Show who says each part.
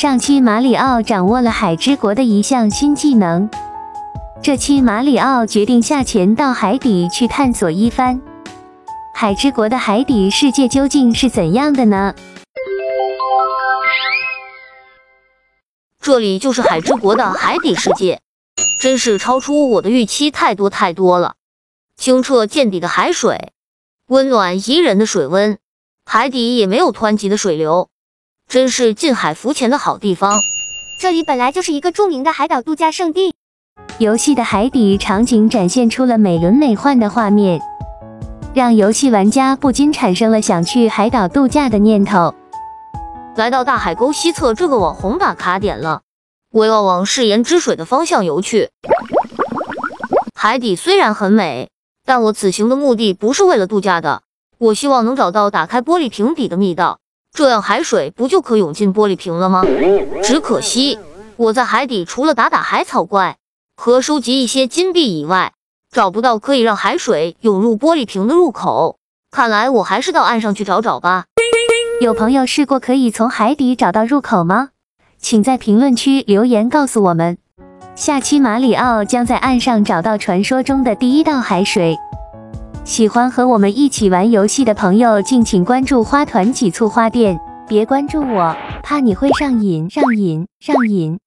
Speaker 1: 上期马里奥掌握了海之国的一项新技能，这期马里奥决定下潜到海底去探索一番。海之国的海底世界究竟是怎样的呢？
Speaker 2: 这里就是海之国的海底世界，真是超出我的预期太多太多了。清澈见底的海水，温暖宜人的水温，海底也没有湍急的水流，真是近海浮潜的好地方。
Speaker 3: 这里本来就是一个著名的海岛度假胜地。
Speaker 1: 游戏的海底场景展现出了美轮美奂的画面，让游戏玩家不禁产生了想去海岛度假的念头。
Speaker 2: 来到大海沟西侧这个网红打卡点了，我要往誓言之水的方向游去。海底虽然很美。但我此行的目的不是为了度假的，我希望能找到打开玻璃瓶底的密道，这样海水不就可涌进玻璃瓶了吗？只可惜我在海底除了打打海草怪和收集一些金币以外，找不到可以让海水涌入玻璃瓶的入口。看来我还是到岸上去找找吧。
Speaker 1: 有朋友试过可以从海底找到入口吗？请在评论区留言告诉我们。下期马里奥将在岸上找到传说中的第一道海水。喜欢和我们一起玩游戏的朋友，敬请关注花团几簇花店，别关注我，怕你会上瘾，上瘾，上瘾。